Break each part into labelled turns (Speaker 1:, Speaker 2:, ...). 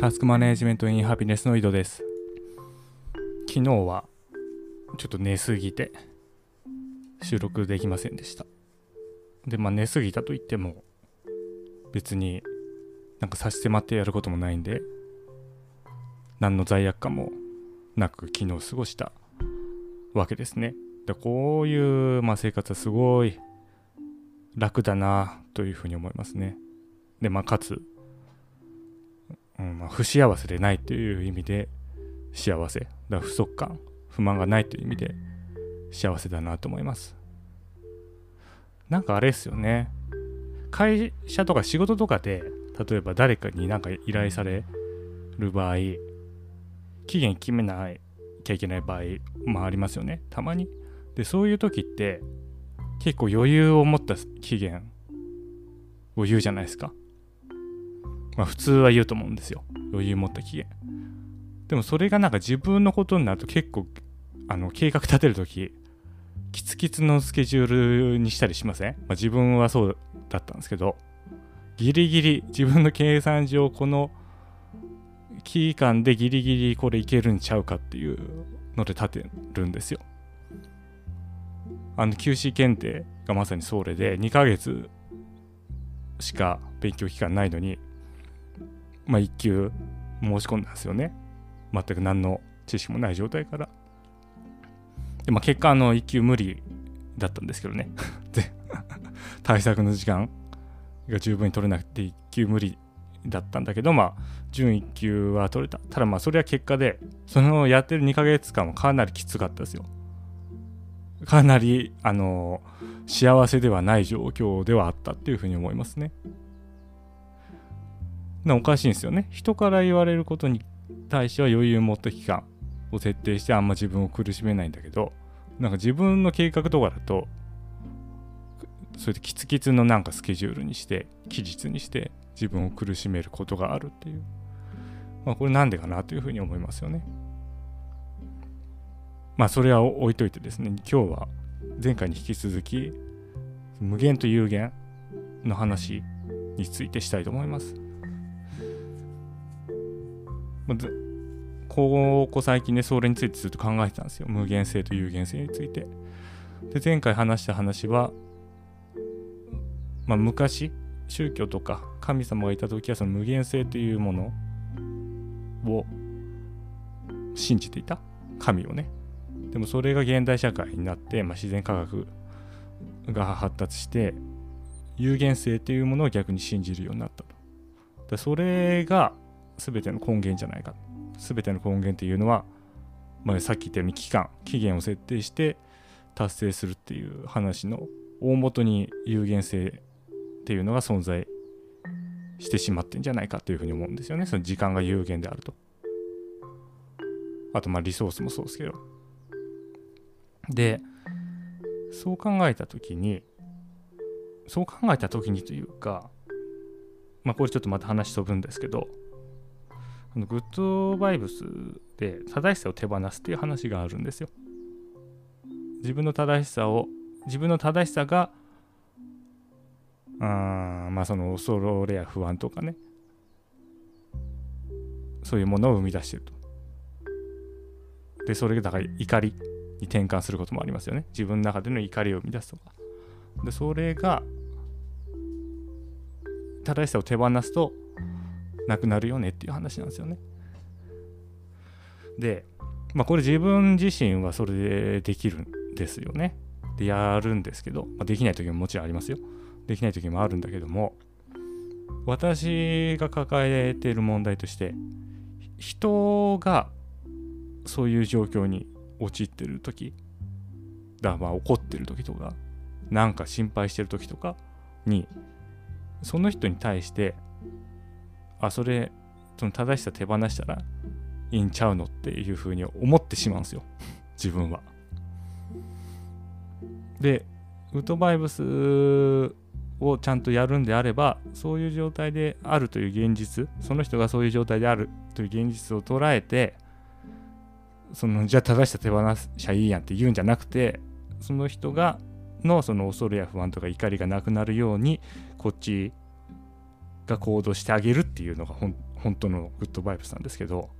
Speaker 1: タスクマネジメントインハピネスの井戸です。昨日はちょっと寝すぎて収録できませんでした。で、まあ寝すぎたと言っても別になんか差し迫ってやることもないんで何の罪悪感もなく昨日過ごしたわけですね。でこういう、まあ、生活はすごい楽だなというふうに思いますね。で、まあ、かつ、うんま、不幸せでないという意味で幸せ。だ不足感、不満がないという意味で幸せだなと思います。なんかあれですよね。会社とか仕事とかで、例えば誰かになんか依頼される場合、期限決めないきゃいけない場合もありますよね。たまに。で、そういう時って結構余裕を持った期限を言うじゃないですか。まあ普通は言うと思うんですよ。余裕持った期限。でもそれがなんか自分のことになると結構あの計画立てるときキツキツのスケジュールにしたりしません、まあ、自分はそうだったんですけどギリギリ自分の計算上この期間でギリギリこれいけるんちゃうかっていうので立てるんですよ。あの QC 検定がまさにそれで2ヶ月しか勉強期間ないのにまあ1級申し込んだんですよね。全く何の知識もない状態から。で、まあ、結果、あの、1級無理だったんですけどね。で、対策の時間が十分に取れなくて1級無理だったんだけど、まあ、準1級は取れた。ただ、まあ、それは結果で、そのやってる2ヶ月間はかなりきつかったですよ。かなり、あの、幸せではない状況ではあったっていうふうに思いますね。なおかしいんですよね。人から言われることに対しては余裕を持った期間を設定してあんま自分を苦しめないんだけどなんか自分の計画とかだとそれでキツキツのなんかスケジュールにして期日にして自分を苦しめることがあるっていう。まあこれなんでかなというふうに思いますよね。まあそれは置いといてですね今日は前回に引き続き無限と有限の話についてしたいと思います。ここ最近ね、それについてずっと考えてたんですよ。無限性と有限性について。で、前回話した話は、まあ、昔、宗教とか神様がいた時はその無限性というものを信じていた。神をね。でもそれが現代社会になって、まあ、自然科学が発達して、有限性というものを逆に信じるようになったと。でそれが全ての根源じゃないか。全ての根源っていうのは、まあ、さっき言ったように期間、期限を設定して達成するっていう話の大元に有限性っていうのが存在してしまってんじゃないかというふうに思うんですよね。その時間が有限であると。あと、まあリソースもそうですけど。で、そう考えたときに、そう考えたときにというか、まあこれちょっとまた話飛ぶんですけど、のグッドバイブスで正しさを手放すっていう話があるんですよ。自分の正しさを、自分の正しさが、あまあその恐れや不安とかね、そういうものを生み出してると。で、それがだから怒りに転換することもありますよね。自分の中での怒りを生み出すとか。で、それが、正しさを手放すと、なくなるよねっていう話なんですよね。で、まあ、これ自分自身はそれでできるんですよね。で、やるんですけど、まあ、できない時ももちろんありますよ。できない時もあるんだけども、私が抱えている問題として、人がそういう状況に陥ってる時、だまあ怒ってる時とか、なんか心配してる時とかに、その人に対してあそれその正しさ手放したらいいんちゃうのっていうふうに思ってしまうんですよ。自分は。でウッドバイブスをちゃんとやるんであればそういう状態であるという現実その人がそういう状態であるという現実を捉えてそのじゃあ正しさ手放しゃいいやんって言うんじゃなくてその人がのその恐れや不安とか怒りがなくなるようにこっちが行動してあげるっていうのが本当のグッドバイブスなんですけど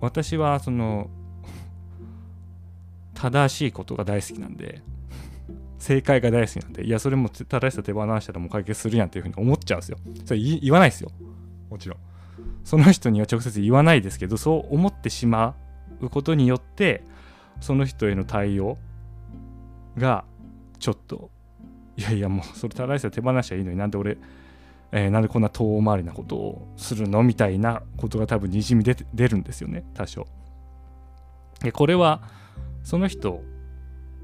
Speaker 1: 私はその 正しいことが大好きなんで正解が大好きなんでいやそれも正しさ手放したらもう解決するやんっていうふうに思っちゃうんですよ。それ言わないですよ。もちろん。その人には直接言わないですけどそう思ってしまうことによってその人への対応がちょっといやいやもうそれ正しさ手放しちゃいいのになんで俺、えー、なんでこんな遠回りなことをするのみたいなことが多分にじみ出出るんですよね多少。でこれはその人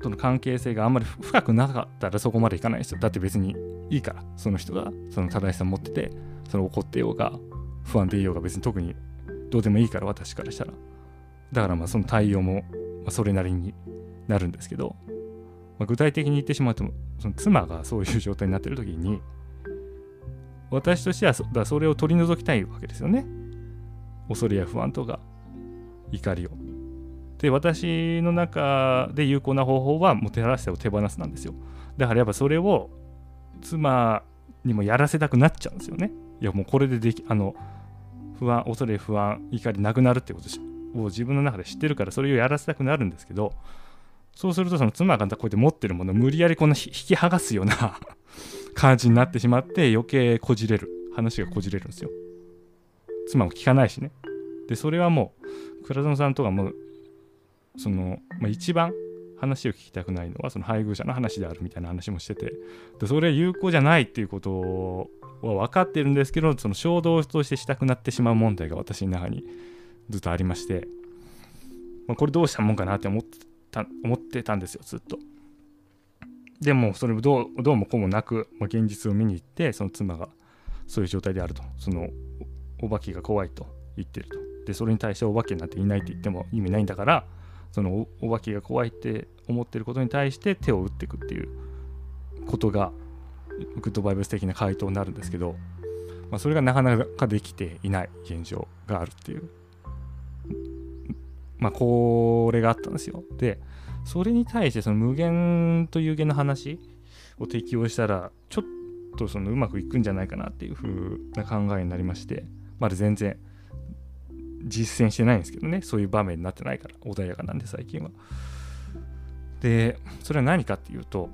Speaker 1: との関係性があんまり深くなかったらそこまでいかないですよ。だって別にいいから。その人がその正しさ持っててその怒ってようが不安でいようが別に特にどうでもいいから私からしたら。だからまあその対応もそれなりになるんですけど、まあ、具体的に言ってしまうとその妻がそういう状態になってる時に私としてはそだそれを取り除きたいわけですよね。恐れや不安とか怒りを。で私の中で有効な方法はもてならしさを手放すなんですよ。だからやっぱそれを妻にもやらせたくなっちゃうんですよね。いやもうこれでできあの不安恐れ不安怒りなくなるってことを自分の中で知ってるからそれをやらせたくなるんですけどそうするとその妻がこうやって持ってるものを無理やりこんな引き剥がすような感じになってしまって余計こじれる。話がこじれるんですよ。妻も聞かないしね。でそれはもう倉園さんとかもその、まあ、一番話を聞きたくないのはその配偶者の話であるみたいな話もしてて。でそれは有効じゃないっていうことは分かってるんですけどその衝動としてしたくなってしまう問題が私の中にずっとありまして、まあ、これどうしたもんかなって思ってた思ってたんですよずっと。でもそれどうどうもこうもなく、まあ、現実を見に行ってその妻がそういう状態であると。そのお化けが怖いと言ってると。でそれに対してお化けなんていないって言っても意味ないんだからそのお化けが怖いって思ってることに対して手を打っていくっていうことがグッドバイブス的な回答になるんですけど、まあ、それがなかなかできていない現状があるっていう。まあこれがあったんですよ。でそれに対してその無限と有限の話を適用したらちょっとそのうまくいくんじゃないかなっていう風な考えになりましてまだ全然実践してないんですけどねそういう場面になってないから穏やかなんで最近は。でそれは何かっていうと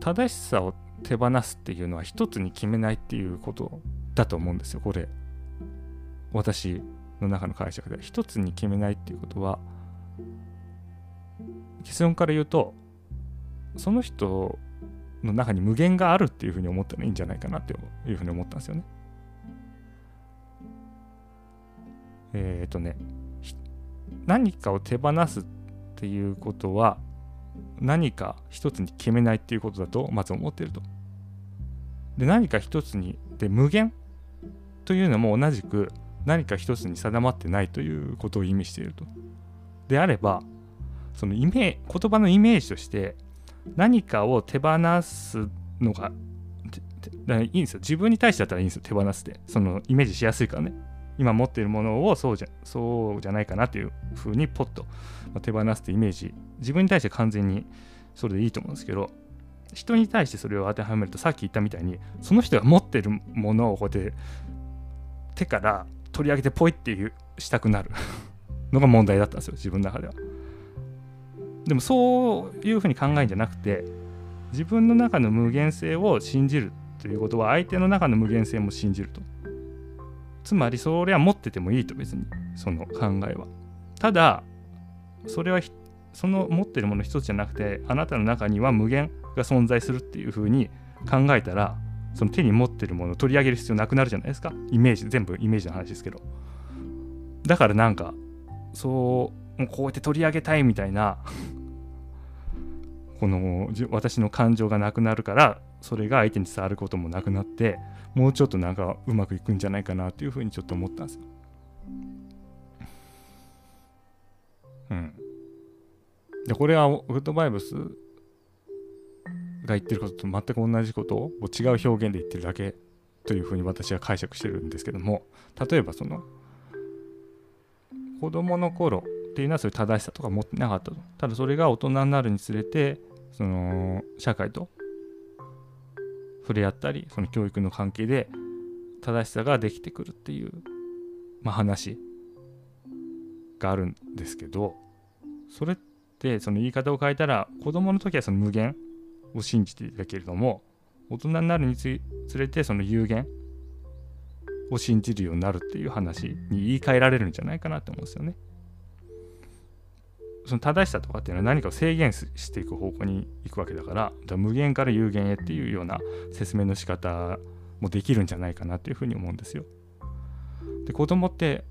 Speaker 1: 正しさを手放すっていうのは一つに決めないっていうことだと思うんですよこれ。私の中の解釈で。一つに決めないっていうことは結論から言うとその人の中に無限があるっていうふうに思ったらいいんじゃないかなっていうふうに思ったんですよね。えっ、ー、とね何かを手放すっていうことは何か一つに決めないっていうことだとまず思っていると。で何か一つにで無限というのも同じく何か一つに定まってないということを意味していると。であればそのイメ言葉のイメージとして何かを手放すのがいいんですよ。自分に対してだったらいいんですよ手放すってそのイメージしやすいからね。今持っているものをそうじゃそうじゃないかなっていうふうにポッと手放すってイメージ。自分に対して完全にそれでいいと思うんですけど人に対してそれを当てはめるとさっき言ったみたいにその人が持ってるものをこうやって手から取り上げてポイっていうしたくなるのが問題だったんですよ自分の中では。でもそういうふうに考えるんじゃなくて自分の中の無限性を信じるということは相手の中の無限性も信じると。つまりそれは持っててもいいと別に。その考えは。ただそれはその持ってるもの一つじゃなくてあなたの中には無限が存在するっていうふうに考えたらその手に持ってるものを取り上げる必要なくなるじゃないですか。イメージ全部イメージの話ですけど。だからなんかそうこうやって取り上げたいみたいな この私の感情がなくなるからそれが相手に伝わることもなくなってもうちょっとなんかうまくいくんじゃないかなっていうふうにちょっと思ったんですよ。うん。でこれはグッドバイブスが言ってることと全く同じことを違う表現で言ってるだけというふうに私は解釈してるんですけども例えばその子供の頃っていうのはそういう正しさとか持ってなかったとただそれが大人になるにつれてその社会と触れ合ったりその教育の関係で正しさができてくるっていう、まあ、話があるんですけどそれってその言い方を変えたら子供の時はその無限を信じていたけれども大人になるにつれてその有限を信じるようになるっていう話に言い換えられるんじゃないかなと思うんですよね。その正しさとかっていうのは何かを制限していく方向に行くわけだからだ無限から有限へっていうような説明の仕方もできるんじゃないかなっていうふうに思うんですよ。で子供って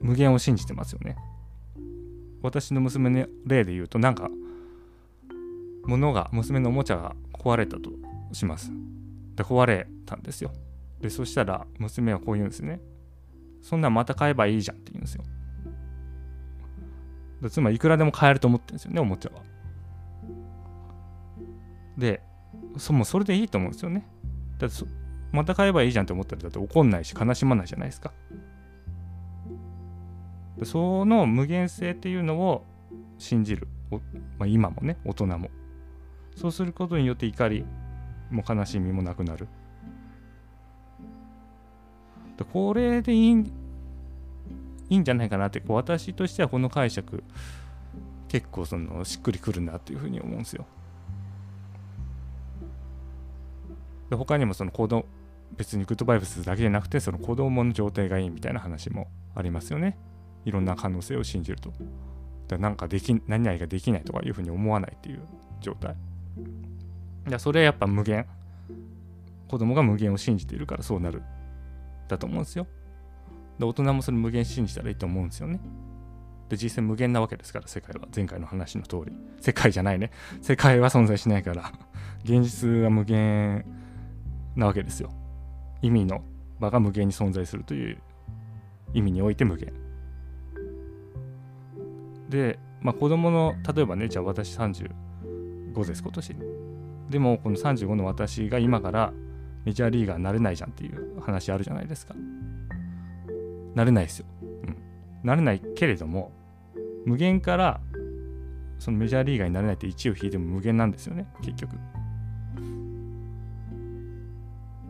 Speaker 1: 無限を信じてますよね。私の娘の例で言うとなんか物が娘のおもちゃが壊れたとします。で壊れたんですよ。でそしたら娘はこう言うんですね。そんなんまた買えばいいじゃんって言うんですよ。つまりいくらでも買えると思ってるんですよねおもちゃは。でそもそれでいいと思うんですよね。だってまた買えばいいじゃんって思ったらだって怒んないし悲しまないじゃないですか。その無限性っていうのを信じる、まあ、今もね大人もそうすることによって怒りも悲しみもなくなるこれでいいいいんじゃないかなってこう私としてはこの解釈結構そのしっくりくるなっていうふうに思うんですよで他にもその子供別にグッドバイブスだけじゃなくてその子供の状態がいいみたいな話もありますよねいろんな可能性を信じると。だなんかでき、何々ができないとかいうふうに思わないっていう状態。いや、それはやっぱ無限。子供が無限を信じているからそうなる。だと思うんですよ。で、大人もそれ無限信じたらいいと思うんですよね。で、実際無限なわけですから、世界は。前回の話の通り。世界じゃないね。世界は存在しないから、現実は無限なわけですよ。意味の場が無限に存在するという意味において無限。で、まあ、子供の例えばねじゃあ私35です今年でもこの35の私が今からメジャーリーガーになれないじゃんっていう話あるじゃないですかなれないですよ、うん、なれないけれども無限からそのメジャーリーガーになれないって1を引いても無限なんですよね。結局。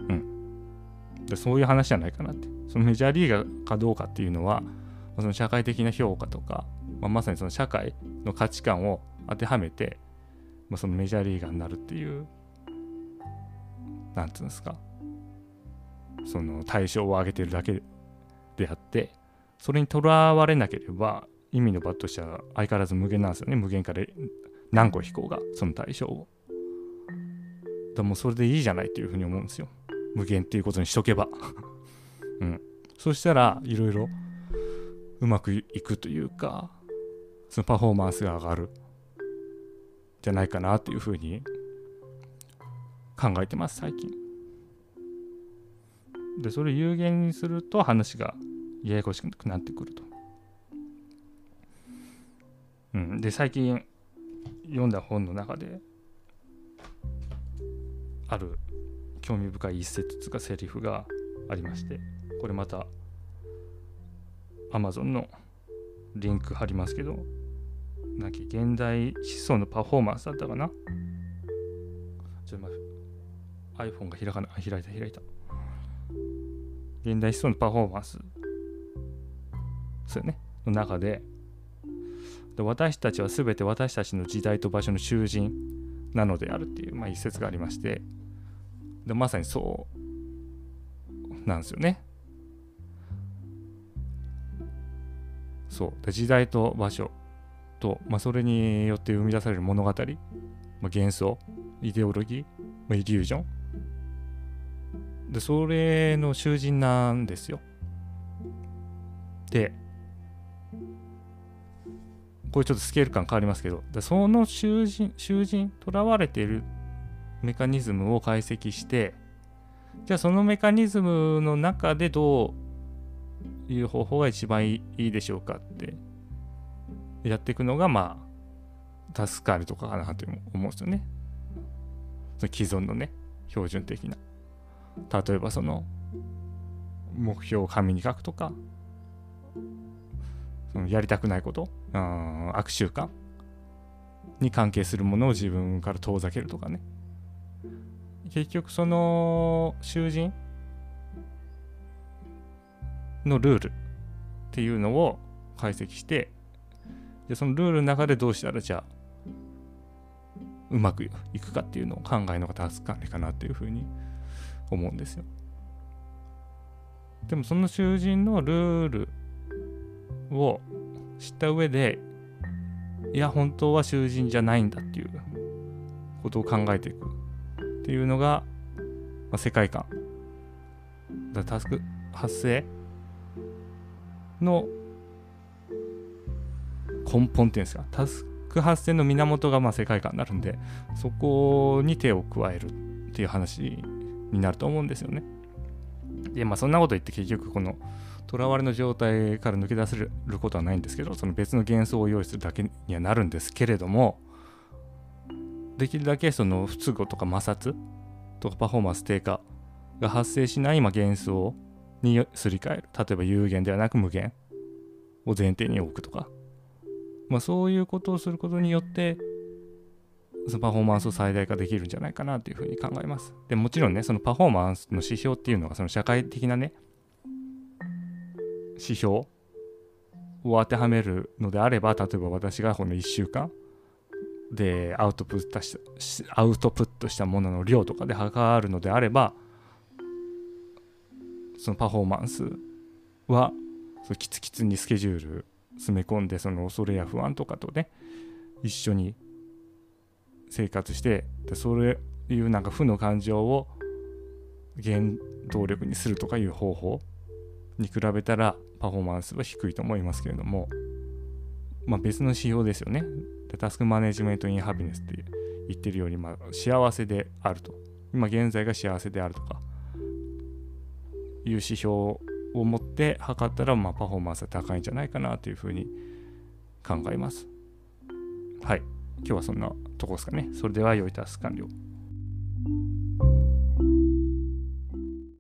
Speaker 1: うん。でそういう話じゃないかなって。そのメジャーリーガーかどうかっていうのはその社会的な評価とかまあ、まさにその社会の価値観を当てはめて、まあ、そのメジャーリーガーになるっていうなんていうんですか。その対象を上げてるだけであってそれにとらわれなければ意味の場としては相変わらず無限なんですよね。無限から何個引こうがその対象を。だもうそれでいいじゃないっていうふうに思うんですよ。無限っていうことにしとけば。うん。そしたらいろいろうまくいくというかそのパフォーマンスが上がる。じゃないかなっていうふうに考えてます最近。でそれを有限にすると話がややこしくなってくると、うん、で最近読んだ本の中である興味深い一節つかセリフがありましてこれまた Amazon のリンク貼りますけどなんか現代思想のパフォーマンスだったかな？ちょっと待って。iPhone が開かない開いた開いた。現代思想のパフォーマンス。そうよね。の中で。で私たちは全て私たちの時代と場所の囚人なのであるっていう、まあ、一節がありまして。でまさにそうなんですよね。そう。で時代と場所と、まあ、それによって生み出される物語、まあ、幻想イデオロギー、まあ、イリュージョンでそれの囚人なんですよでこれちょっとスケール感変わりますけどその囚人囚人とらわれているメカニズムを解析してじゃあそのメカニズムの中でどういう方法が一番いいでしょうかってやっていくのがまあ助かるとかかなと思うんですよね。その既存のね標準的な。例えばその目標を紙に書くとかそのやりたくないこと悪習慣に関係するものを自分から遠ざけるとかね。結局その囚人のルールっていうのを解析してでそのルールの中でどうしたらじゃあうまくいくかっていうのを考えるのがタスク管理かなっていうふうに思うんですよ。でもその囚人のルールを知った上でいや本当は囚人じゃないんだっていうことを考えていくっていうのが、まあ、世界観だタスク発生の根本っていうんですかタスク発生の源がまあ世界観になるんでそこに手を加えるっていう話になると思うんですよね。でまあそんなこと言って結局この囚われの状態から抜け出せることはないんですけどその別の幻想を用意するだけにはなるんですけれどもできるだけその不都合とか摩擦とかパフォーマンス低下が発生しない幻想にすり替える例えば有限ではなく無限を前提に置くとかまあそういうことをすることによってそのパフォーマンスを最大化できるんじゃないかなというふうに考えます。でもちろんね、そのパフォーマンスの指標っていうのが、その社会的なね、指標を当てはめるのであれば、例えば私がこの1週間でアウトプットしたアウトプットしたものの量とかで測るのであれば、そのパフォーマンスは、そキツキツにスケジュール詰め込んで、その恐れや不安とかとね、一緒に生活してでそういうなんか負の感情を原動力にするとかいう方法に比べたらパフォーマンスは低いと思いますけれども、まあ、別の指標ですよね。でタスクマネジメントインハピネスって言ってるように、まあ、幸せであると。今現在が幸せであるとかいう指標を持って測ったら、まあ、パフォーマンスは高いんじゃないかなというふうに考えます。はい。今日はそんなとこですかね。それでは良いタスク完了。